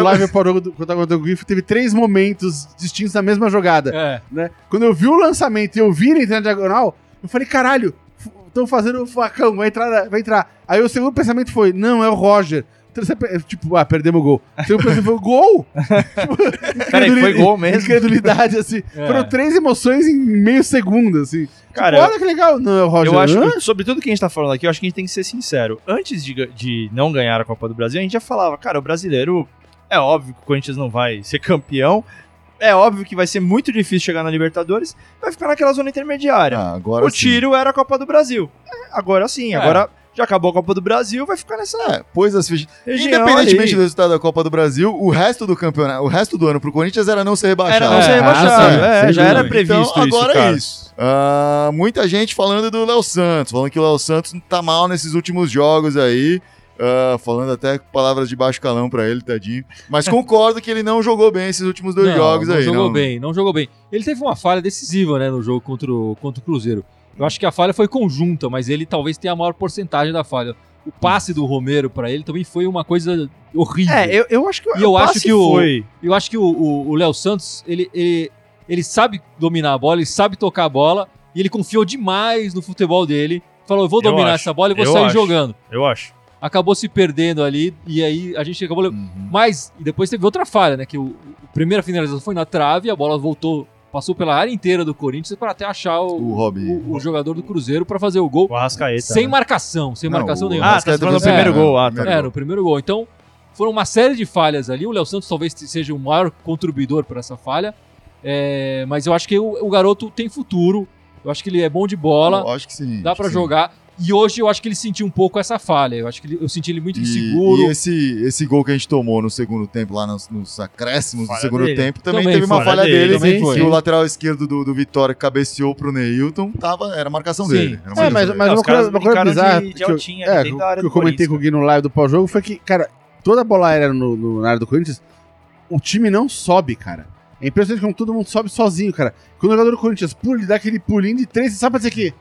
Speaker 3: live, pós-jogo do- quando eu tava o Gui, teve três momentos distintos da mesma jogada.
Speaker 1: É.
Speaker 3: né? Quando eu vi o lançamento e eu vi ele entrar eu falei, caralho, estão fazendo o facão, vai entrar, vai entrar. Aí o segundo pensamento foi, não, é o Roger. Terceiro pe- Tipo, ah, perdemos o gol. O segundo pensamento foi, gol?
Speaker 2: Peraí, foi gol mesmo?
Speaker 3: Incredulidade, assim.
Speaker 1: É.
Speaker 3: Foram três emoções em meio segundo, assim.
Speaker 2: Cara,
Speaker 3: tipo, olha que legal. Não, é o Roger.
Speaker 2: Eu acho que, sobre tudo que a gente tá falando aqui, eu acho que a gente tem que ser sincero. Antes de, de não ganhar a Copa do Brasil, a gente já falava, cara, o brasileiro é óbvio que o Corinthians não vai ser campeão. É óbvio que vai ser muito difícil chegar na Libertadores, vai ficar naquela zona intermediária.
Speaker 4: Ah, agora
Speaker 2: o
Speaker 4: sim.
Speaker 2: tiro era a Copa do Brasil. É, agora sim,
Speaker 1: É.
Speaker 2: agora já acabou a Copa do Brasil, vai ficar nessa
Speaker 4: É, pôs as fichas.
Speaker 2: região.
Speaker 4: Independentemente
Speaker 2: ali.
Speaker 4: do resultado da Copa do Brasil, o resto do campeonato, o resto do ano pro Corinthians era não ser rebaixado.
Speaker 2: Era não ser
Speaker 1: É,
Speaker 2: rebaixado.
Speaker 3: ah, sim,
Speaker 2: é, já era previsto
Speaker 4: então, agora
Speaker 2: isso, cara.
Speaker 4: é isso. Ah, muita gente falando do Léo Santos, falando que o Léo Santos tá mal nesses últimos jogos aí. Ah, falando até palavras de baixo calão pra ele, tadinho. Mas concordo que ele não jogou bem esses últimos dois
Speaker 1: não,
Speaker 4: jogos
Speaker 1: não
Speaker 4: aí.
Speaker 1: jogou
Speaker 4: não.
Speaker 1: bem, não jogou bem. Ele teve uma falha decisiva, né, no jogo contra o, contra o Cruzeiro. Eu acho que a falha foi conjunta, mas ele talvez tenha a maior porcentagem da falha. O passe do Romero pra ele também foi uma coisa horrível.
Speaker 2: É, eu, eu acho que
Speaker 1: E eu
Speaker 2: o
Speaker 1: acho que o-
Speaker 2: foi.
Speaker 1: Eu acho que o- Léo Santos, ele, ele, ele sabe dominar a bola, ele sabe tocar a bola, e ele confiou demais no futebol dele. Falou, eu vou
Speaker 2: Eu
Speaker 1: dominar
Speaker 2: acho,
Speaker 1: essa bola e vou
Speaker 2: eu
Speaker 1: sair
Speaker 2: acho.
Speaker 1: jogando.
Speaker 2: Eu acho.
Speaker 1: Acabou se perdendo ali, e aí a gente acabou...
Speaker 4: Uhum.
Speaker 1: Mas, e depois teve outra falha, né? Que o, a primeira finalização foi na trave, a bola voltou, passou pela área inteira do Corinthians para até achar o,
Speaker 4: O
Speaker 1: o- o jogador do Cruzeiro para fazer o gol.
Speaker 2: O Arrascaeta.
Speaker 1: sem
Speaker 2: né?
Speaker 1: marcação, sem
Speaker 4: Não,
Speaker 1: marcação
Speaker 4: o
Speaker 1: nenhuma.
Speaker 2: Ah, tá falando do
Speaker 4: fez-
Speaker 2: primeiro
Speaker 4: é,
Speaker 2: gol. Ah, tá.
Speaker 1: É, no primeiro gol. Então, foram uma série de falhas ali. O Léo Santos talvez seja o maior contribuidor para essa falha. É, mas eu acho que o, o garoto tem futuro. Eu acho que ele é bom de bola,
Speaker 4: Eu acho que sim.
Speaker 1: dá para jogar. E hoje eu acho que ele sentiu um pouco essa falha. Eu acho que ele- eu senti ele muito
Speaker 4: E,
Speaker 1: inseguro.
Speaker 4: e esse, esse gol que a gente tomou no segundo tempo, lá nos, nos acréscimos do
Speaker 2: Falha
Speaker 4: segundo
Speaker 2: dele.
Speaker 4: tempo, também,
Speaker 1: Também
Speaker 4: teve uma falha
Speaker 2: dele,
Speaker 4: dele.
Speaker 1: também
Speaker 4: o lateral esquerdo do, do Vitória cabeceou pro Neilton, tava, era a marcação
Speaker 1: Sim.
Speaker 4: dele. Era a
Speaker 3: É, mas,
Speaker 4: dele.
Speaker 3: mas
Speaker 2: Não,
Speaker 3: uma coisa, uma coisa bizarra
Speaker 2: de- de
Speaker 3: que, eu,
Speaker 2: altinha
Speaker 3: é, que eu
Speaker 2: do
Speaker 3: comentei com o Gui no live do pós-jogo foi que, cara, toda bola aérea no, no- na área do Corinthians, o time não sobe, cara. É impressionante como todo mundo sobe sozinho, cara. Quando o jogador do Corinthians pula, ele dá aquele pulinho de três, sabe pra dizer que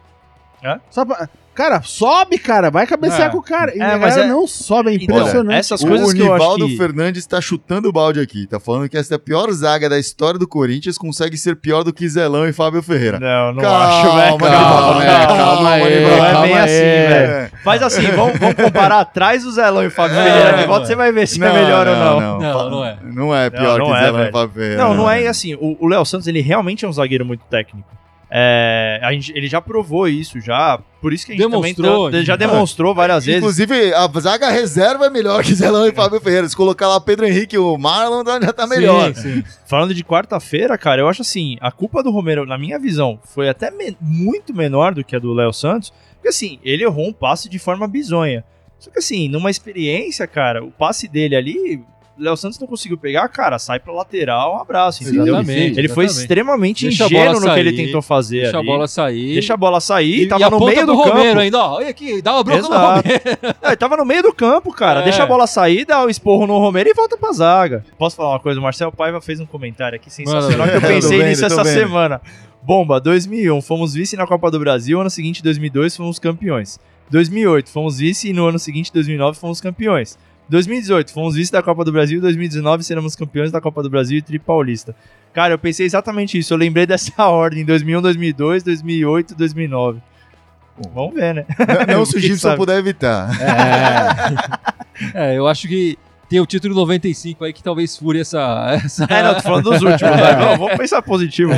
Speaker 2: Hã?
Speaker 3: Só pra- Cara, sobe, cara. Vai cabecear
Speaker 2: É.
Speaker 3: com o cara. E
Speaker 2: É,
Speaker 3: a
Speaker 2: mas
Speaker 3: galera
Speaker 2: é-
Speaker 3: não sobe, é
Speaker 2: Então,
Speaker 3: impressionante.
Speaker 2: essas
Speaker 4: O
Speaker 2: coisas que eu acho
Speaker 4: Nivaldo
Speaker 2: que...
Speaker 4: Fernandes tá chutando o balde aqui. Tá falando que essa é a pior zaga da história do Corinthians consegue ser pior do que Zelão e Fábio Ferreira.
Speaker 2: Não, não
Speaker 4: Calma,
Speaker 2: acho, velho.
Speaker 4: calma,
Speaker 3: calma,
Speaker 4: calma,
Speaker 3: calma aí,
Speaker 4: Nivaldo.
Speaker 2: Não é
Speaker 3: calma
Speaker 2: bem
Speaker 3: aí.
Speaker 2: assim, velho.
Speaker 4: É.
Speaker 2: Faz assim, vamos, vamos comparar atrás do Zelão e o Fábio
Speaker 4: É,
Speaker 2: Ferreira de
Speaker 1: não,
Speaker 2: volta,
Speaker 1: é.
Speaker 2: você vai ver se é melhor ou não.
Speaker 1: Não, não é.
Speaker 4: Não é pior
Speaker 2: Não, não
Speaker 4: que
Speaker 2: é,
Speaker 4: Zelão e. Fábio Ferreira.
Speaker 2: Não, não é assim. O o Léo Santos, ele realmente é um zagueiro muito técnico. É, a gente- ele já provou isso, já. Por isso que a gente
Speaker 1: Demonstrou,
Speaker 2: também tá- já demonstrou várias vezes.
Speaker 4: Inclusive, a zaga reserva é melhor que Zelão e Fábio Ferreira. Se colocar lá Pedro Henrique e o Marlon, já tá melhor.
Speaker 1: Sim, sim.
Speaker 2: Falando de quarta-feira, cara, eu acho assim, a culpa do Romero, na minha visão, foi até me- muito menor do que a do Léo Santos, porque assim, ele errou um passe de forma bizonha. Só que assim, numa experiência, cara, o passe dele ali, Léo Santos não conseguiu pegar, cara, sai pra lateral, um abraço, entendeu?
Speaker 1: Exatamente.
Speaker 2: Ele foi
Speaker 1: exatamente.
Speaker 2: extremamente
Speaker 1: Deixa a
Speaker 2: ingênuo
Speaker 1: bola
Speaker 2: no que ele
Speaker 1: sair,
Speaker 2: tentou fazer
Speaker 1: Deixa a
Speaker 2: ali.
Speaker 1: bola sair.
Speaker 2: Deixa a bola sair,
Speaker 1: e,
Speaker 2: tava
Speaker 1: e a
Speaker 2: no meio
Speaker 1: do,
Speaker 2: do,
Speaker 1: Romero
Speaker 2: campo.
Speaker 1: ainda, ó. Olha aqui, dá uma bronca no
Speaker 2: Exato.
Speaker 1: Romero.
Speaker 2: É, ele tava no meio do campo, cara.
Speaker 1: É.
Speaker 2: Deixa a bola sair, dá o esporro no Romero e volta pra zaga. Posso falar uma coisa? O Marcel Paiva fez um comentário aqui sensacional
Speaker 1: Manda
Speaker 2: que eu pensei
Speaker 4: vendo,
Speaker 2: nisso essa
Speaker 4: vendo.
Speaker 2: semana. Bomba, 2001, fomos vice na Copa do Brasil, ano seguinte, 2002, fomos campeões. 2008, fomos vice e no ano seguinte, 2009, fomos campeões. 2018, fomos vice da Copa do Brasil, 2019 seremos campeões da Copa do Brasil e Tri Paulista. Cara, eu pensei exatamente isso, eu lembrei dessa ordem, 2001, 2002, 2008, 2009. Vamos ver, né?
Speaker 4: Não, não se o Gibson puder evitar.
Speaker 1: É, eu acho que tem o título 95 aí que talvez fure essa. essa...
Speaker 2: É, não, tô falando dos últimos, né? Vamos- Vamos pensar positivo.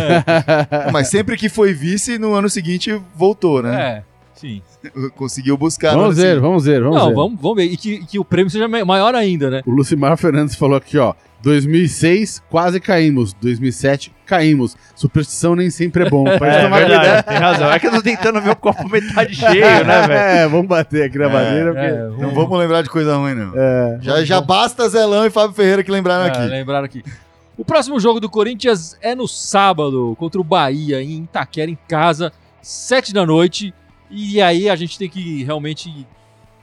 Speaker 4: Mas sempre que foi vice, no ano seguinte voltou, né?
Speaker 1: É, sim.
Speaker 4: Conseguiu buscar.
Speaker 3: Vamos ver, vamos ver, vamos
Speaker 1: Não,
Speaker 3: ver.
Speaker 1: vamos, vamos ver. E que, que o prêmio seja ma- maior ainda, né?
Speaker 3: O Lucimar Fernandes falou aqui, ó. 2006, quase caímos. 2007, caímos. Superstição nem sempre é bom. Pode
Speaker 2: É,
Speaker 3: tomar
Speaker 2: verdade,
Speaker 3: cuidado.
Speaker 2: tem razão. É que eu tô tentando ver o copo metade cheio, né, velho?
Speaker 3: É, vamos bater aqui na madeira. porque-
Speaker 1: É,
Speaker 4: Não vamos lembrar de coisa ruim, não.
Speaker 3: É.
Speaker 4: Já, já basta Zelão e Fábio Ferreira que lembraram
Speaker 1: É,
Speaker 4: aqui.
Speaker 1: lembraram aqui. O próximo jogo do Corinthians é no sábado, contra o Bahia, em Itaquera, em casa, sete da noite. E aí a gente tem que realmente.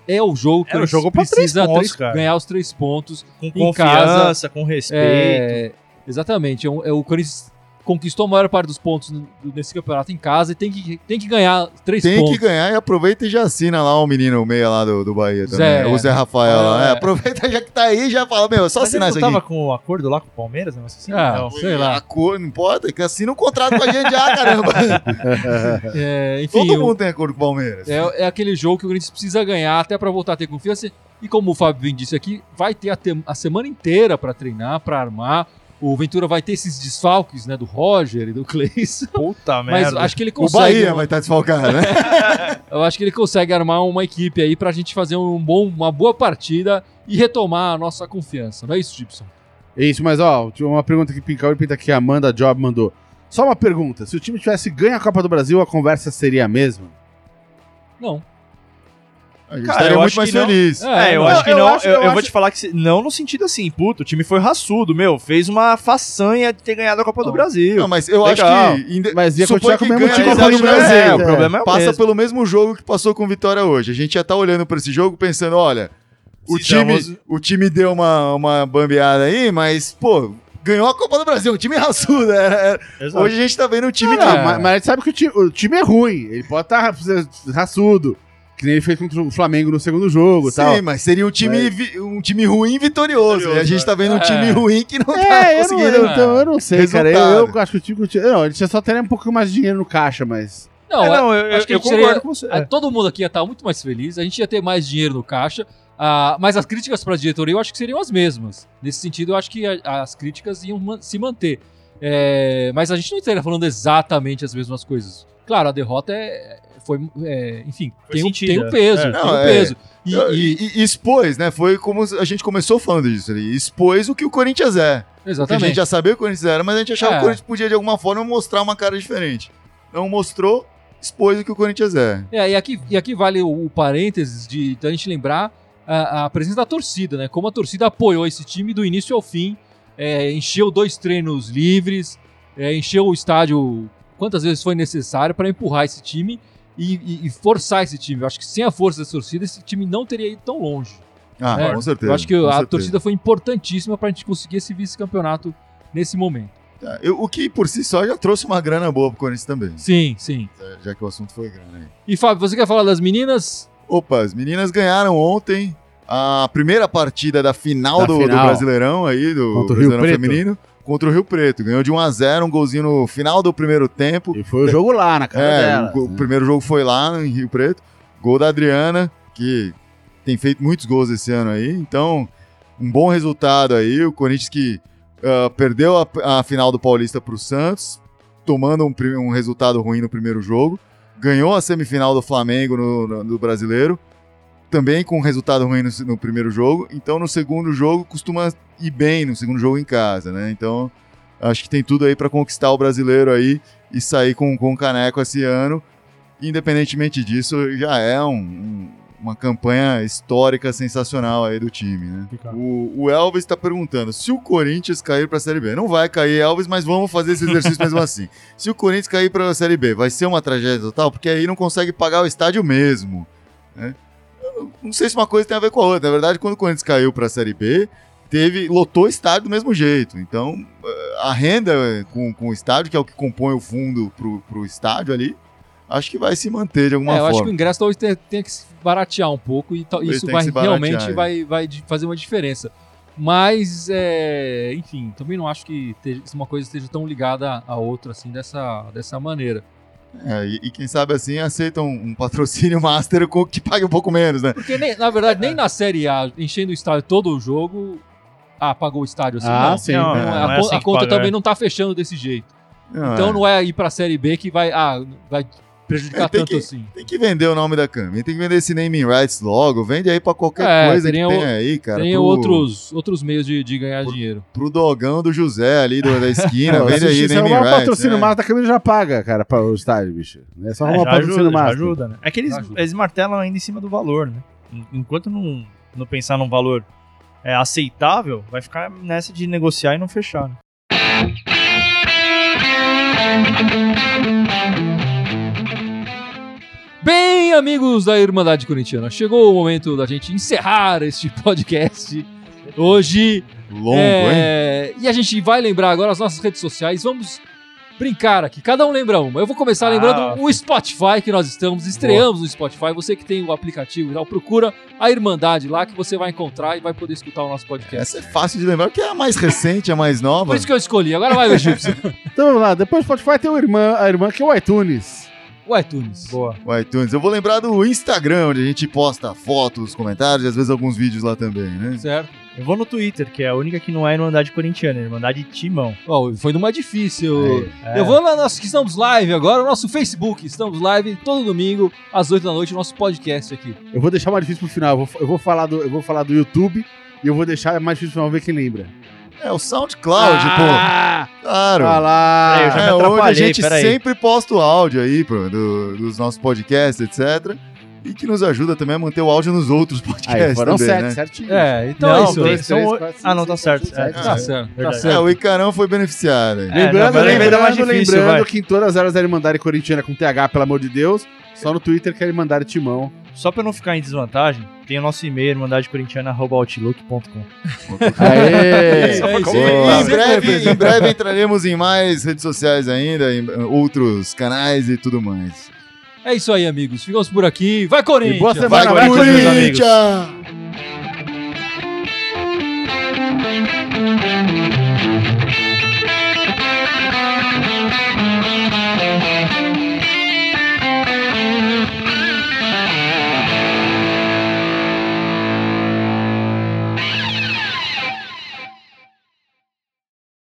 Speaker 1: É o jogo que
Speaker 2: É o jogo
Speaker 1: precisa
Speaker 2: pontos,
Speaker 1: três- ganhar os três pontos.
Speaker 2: Com confiança, com respeito.
Speaker 1: É, exatamente. É, é o Corinthians conquistou a maior parte dos pontos nesse campeonato em casa e tem que, tem que ganhar três
Speaker 4: Tem
Speaker 1: pontos.
Speaker 4: que ganhar e aproveita e já assina lá o menino, o meia lá do, do Bahia também.
Speaker 1: Zé.
Speaker 4: o Zé Rafael lá.
Speaker 1: É.
Speaker 4: É, aproveita já que tá aí e já fala, meu, é só
Speaker 2: Mas
Speaker 4: assinar isso
Speaker 2: tava
Speaker 4: aqui.
Speaker 2: com um acordo lá com o Palmeiras, não assim?
Speaker 1: Ah,
Speaker 2: Não.
Speaker 1: sei lá.
Speaker 4: A cor, não importa, que assina um contrato com a gente já, caramba.
Speaker 1: É, enfim,
Speaker 4: Todo
Speaker 1: o-
Speaker 4: mundo tem acordo com o Palmeiras.
Speaker 1: É, é aquele jogo que o Corinthians precisa ganhar até pra voltar a ter confiança. E como o Fábio bem disse aqui, vai ter a, te- a semana inteira pra treinar, pra armar. O Ventura vai ter esses desfalques, né, do Roger e do Cleison.
Speaker 2: Puta
Speaker 1: Mas
Speaker 2: merda.
Speaker 1: acho que ele
Speaker 4: O
Speaker 1: consegue.
Speaker 4: Bahia vai estar desfalcado, né?
Speaker 1: Eu acho que ele consegue armar uma equipe aí pra gente fazer um bom, uma boa partida e retomar a nossa confiança. Não é isso, Gibson?
Speaker 3: É isso, mas ó, tinha uma pergunta que Pincal e Pinta que a Amanda Job mandou. Só uma pergunta: se o time tivesse ganho a Copa do Brasil, a conversa seria a mesma?
Speaker 1: Não.
Speaker 4: A gente
Speaker 2: Cara,
Speaker 4: estaria
Speaker 2: eu
Speaker 4: muito
Speaker 2: acho
Speaker 4: mais
Speaker 2: que não.
Speaker 4: feliz.
Speaker 2: É, eu
Speaker 1: não.
Speaker 2: acho que
Speaker 3: eu
Speaker 2: não.
Speaker 3: acho-
Speaker 2: eu, vou te falar que se- não no sentido assim, puto, o time foi raçudo, meu, fez uma façanha de ter ganhado a Copa do
Speaker 1: Não.
Speaker 2: Brasil.
Speaker 4: Não, mas eu
Speaker 2: Legal.
Speaker 4: acho que. inde-
Speaker 3: Mas ia continuar com o
Speaker 4: que
Speaker 3: mesmo time
Speaker 4: a
Speaker 3: Copa do Brasil.
Speaker 2: É, o
Speaker 3: É.
Speaker 2: problema é o
Speaker 4: Passa
Speaker 2: mesmo.
Speaker 4: pelo mesmo jogo que passou com Vitória hoje. A gente já tá olhando pra esse jogo pensando, olha, o
Speaker 2: Precisamos-
Speaker 4: time, o time deu uma, uma bambeada aí, mas, pô, ganhou a Copa do Brasil, um time raçudo. era-
Speaker 2: Exato.
Speaker 4: Hoje a gente tá vendo um time
Speaker 3: Não,
Speaker 4: que.
Speaker 1: É.
Speaker 3: mas, mas a gente sabe que o time, o time é ruim. Ele pode estar raçudo. Que nem ele fez contra o Flamengo no segundo jogo
Speaker 4: Sim,
Speaker 3: tal.
Speaker 4: mas seria um time, vi- um time ruim vitorioso.
Speaker 2: Vitorioso,
Speaker 4: e a gente tá vendo um
Speaker 1: é.
Speaker 4: time ruim que não tá
Speaker 3: É, eu não,
Speaker 4: conseguindo.
Speaker 3: eu, então, eu não sei, cara. Eu,
Speaker 4: resultado.
Speaker 3: eu acho que o time. Não, ele só teria um pouco mais de dinheiro no caixa, mas.
Speaker 1: Não,
Speaker 2: É, não, eu,
Speaker 1: acho que
Speaker 2: eu
Speaker 1: gente seria-
Speaker 2: concordo com você.
Speaker 1: Ah, Todo mundo aqui ia estar muito mais feliz, a gente ia ter mais dinheiro no caixa, ah, mas as críticas para a diretoria eu acho que seriam as mesmas. Nesse sentido, eu acho que a- as críticas iam man- se manter. É, mas a gente não estaria falando exatamente as mesmas coisas. Claro, a derrota é, foi, é, enfim,
Speaker 2: Foi
Speaker 1: tem um,
Speaker 2: sentida.
Speaker 1: tem um peso,
Speaker 2: É.
Speaker 1: tem
Speaker 4: Não,
Speaker 1: um
Speaker 4: é.
Speaker 1: peso. E,
Speaker 4: E,
Speaker 1: e-
Speaker 4: expôs, né? Foi como a gente começou falando disso ali. Expôs o que o Corinthians é. Porque a
Speaker 1: exatamente.
Speaker 4: gente já sabia o que o Corinthians era, mas a gente achava
Speaker 1: É.
Speaker 4: que o Corinthians podia de alguma forma mostrar uma cara diferente. Não mostrou, expôs o que o Corinthians é.
Speaker 1: É, e aqui, e aqui vale o, o parênteses de da gente lembrar a, a presença da torcida, né? Como a torcida apoiou esse time do início ao fim, é, encheu dois treinos livres, é, encheu o estádio quantas vezes foi necessário para empurrar esse time e, e- forçar esse time. Eu acho que sem a força da torcida, esse time não teria ido tão longe.
Speaker 4: Ah,
Speaker 1: É,
Speaker 4: com certeza.
Speaker 1: Eu acho que a
Speaker 4: certeza.
Speaker 1: torcida foi importantíssima para a gente conseguir esse vice-campeonato nesse momento.
Speaker 4: Tá, eu- o que por si só já trouxe uma grana boa pro Corinthians também,
Speaker 1: Sim, sim.
Speaker 4: já que o assunto foi grana aí.
Speaker 1: E Fábio, você quer falar das meninas?
Speaker 4: Opa, as meninas ganharam ontem a primeira partida da final,
Speaker 3: Da
Speaker 4: do, do
Speaker 3: final.
Speaker 4: Brasileirão aí, do
Speaker 3: Contra
Speaker 4: Brasileirão. Feminino, contra o Rio Preto. Ganhou de 1 a 0 um golzinho no final do primeiro tempo.
Speaker 3: E foi o jogo lá, na cara
Speaker 4: É,
Speaker 3: dela.
Speaker 4: o, go- o primeiro jogo foi lá em Rio Preto. Gol da Adriana, que tem feito muitos gols esse ano aí. Então, um bom resultado aí. O Corinthians que ah, perdeu a, a final do Paulista para o Santos, tomando um, um resultado ruim no primeiro jogo. Ganhou a semifinal do Flamengo no, no- no Brasileiro, também com um resultado ruim no, no primeiro jogo. Então, no segundo jogo, costuma ir bem no segundo jogo em casa, né? Então, acho que tem tudo aí para conquistar o brasileiro aí e sair com, com o caneco esse ano. Independentemente disso, já é um- um- uma campanha histórica sensacional aí do time, né? O, o Elvis está perguntando se o Corinthians cair para a Série B. Não vai cair, Elvis, mas vamos fazer esse exercício mesmo assim. Se o Corinthians cair para a Série B, vai ser uma tragédia total, porque aí não consegue pagar o estádio mesmo. né? Eu Não sei se uma coisa tem a ver com a outra. Na verdade, quando o Corinthians caiu para a Série B, teve lotou o estádio do mesmo jeito. Então, eh, a renda com, com o estádio, que é o que compõe o fundo pro, pro estádio ali, acho que vai se manter de alguma
Speaker 1: É, eu
Speaker 4: forma.
Speaker 1: acho que o ingresso talvez tenha, tenha que se baratear um pouco e tal-
Speaker 4: Talvez
Speaker 1: isso vai realmente
Speaker 4: é.
Speaker 1: vai, vai fazer uma diferença. Mas, é, enfim, também não acho que uma coisa esteja tão ligada à outra assim dessa, dessa maneira.
Speaker 4: É, e, e quem sabe assim aceitam um, patrocínio master com- que pague um pouco menos, né?
Speaker 1: Porque, nem- na verdade, nem na Série A, enchendo o estádio todo o jogo, ah, pagou o estádio assim,
Speaker 3: Ah,
Speaker 1: não.
Speaker 3: sim.
Speaker 1: Não
Speaker 2: Não,
Speaker 1: é-
Speaker 2: não
Speaker 1: a,
Speaker 2: é assim
Speaker 1: a conta
Speaker 2: paga,
Speaker 1: também
Speaker 2: é.
Speaker 1: não tá fechando desse jeito.
Speaker 4: Não,
Speaker 1: Então
Speaker 4: é.
Speaker 1: não é ir pra Série B que vai, ah, vai prejudicar
Speaker 4: É, tem
Speaker 1: tanto
Speaker 4: que-
Speaker 1: assim.
Speaker 4: Tem que vender o nome da câmera, tem que vender esse naming rights logo, vende aí pra qualquer
Speaker 1: É,
Speaker 4: coisa
Speaker 1: tem
Speaker 4: que
Speaker 1: o-
Speaker 4: tem aí, cara.
Speaker 1: Tem
Speaker 4: pro,
Speaker 1: outros, outros meios de, de ganhar
Speaker 4: Pro-
Speaker 1: dinheiro.
Speaker 4: Pro dogão do José ali do- da esquina, vende
Speaker 3: se-
Speaker 4: aí
Speaker 3: se
Speaker 4: naming
Speaker 3: arrumar o
Speaker 4: rights.
Speaker 3: patrocínio
Speaker 4: né?
Speaker 3: massa da câmera já paga, cara, para o estádio, bicho. É só
Speaker 2: É,
Speaker 3: arrumar o
Speaker 2: já
Speaker 3: patrocínio massa.
Speaker 2: ajuda, né? É que eles, eles martelam ainda em cima do valor, né? En- Enquanto não, não pensar num valor é, aceitável, vai ficar nessa de negociar e não fechar, né?
Speaker 1: Bem, amigos da Irmandade Corintiana, chegou o momento da gente encerrar este podcast hoje.
Speaker 4: Longo, hein?
Speaker 1: É, E a gente vai lembrar agora as nossas redes sociais. Vamos brincar aqui. Cada um lembra uma. Eu vou começar
Speaker 2: Ah,
Speaker 1: lembrando o Spotify que nós estamos. Estreamos no Spotify. Você que tem o aplicativo e tal, procura a Irmandade lá que você vai encontrar e vai poder escutar o nosso podcast.
Speaker 4: Essa é fácil de lembrar, porque é a mais recente, a mais nova.
Speaker 1: Por isso que eu escolhi. Agora vai, Egípcio.
Speaker 3: Então vamos lá, depois do Spotify tem o irmã, a irmã que é o iTunes.
Speaker 1: O iTunes.
Speaker 2: Boa.
Speaker 4: O iTunes. Eu vou lembrar do Instagram, onde a gente posta fotos, comentários e às vezes alguns vídeos lá também, né?
Speaker 1: Certo?
Speaker 2: Eu vou no Twitter, que é a única que não é Irmandade Corintiana, é Irmandade Timão.
Speaker 1: Ó, foi numa difícil.
Speaker 2: É.
Speaker 1: Eu vou lá, nós que estamos live agora, o nosso Facebook. Estamos live todo domingo, às 8 da noite, o nosso podcast aqui.
Speaker 3: Eu vou deixar mais difícil pro final. Eu vou, eu vou falar, do, eu vou falar do YouTube e eu vou deixar mais difícil pro final ver quem lembra.
Speaker 4: É o SoundCloud,
Speaker 3: ah,
Speaker 4: pô. Claro.
Speaker 3: Olha lá.
Speaker 2: Peraí, eu já
Speaker 4: É,
Speaker 2: me
Speaker 4: onde a gente sempre posta o áudio aí, pô, do- dos nossos podcasts, etc. E que nos ajuda também a manter o áudio nos outros podcasts
Speaker 3: Aí, foram
Speaker 4: também,
Speaker 3: sete,
Speaker 4: né?
Speaker 3: certinho.
Speaker 1: É, então
Speaker 2: Não,
Speaker 1: é isso.
Speaker 3: dois, três, quatro,
Speaker 2: Ah, não,
Speaker 3: cinco,
Speaker 2: tá certo.
Speaker 3: sete,
Speaker 2: É,
Speaker 3: sete.
Speaker 1: Tá certo, tá
Speaker 2: Verdade.
Speaker 4: É,
Speaker 1: certo.
Speaker 4: o Icarão foi beneficiado.
Speaker 2: É,
Speaker 3: Lembrando,
Speaker 2: não,
Speaker 3: lembrando,
Speaker 2: mais difícil,
Speaker 3: que em todas elas da Irmandade Corintiana com TH, pelo amor de Deus, só no Twitter querem mandar timão.
Speaker 2: Só pra não ficar em desvantagem, tem o nosso e-mail, mandadecorintiana.outlook.com.
Speaker 3: Aê!
Speaker 2: Só pra
Speaker 4: em, breve, em breve entraremos em mais redes sociais ainda, em outros canais e tudo mais.
Speaker 1: É isso aí, amigos. Ficamos por aqui. Vai, Corinthians!
Speaker 3: E boa semana,
Speaker 4: Vai,
Speaker 3: Corinthians!
Speaker 4: Corinthians! Meus amigos.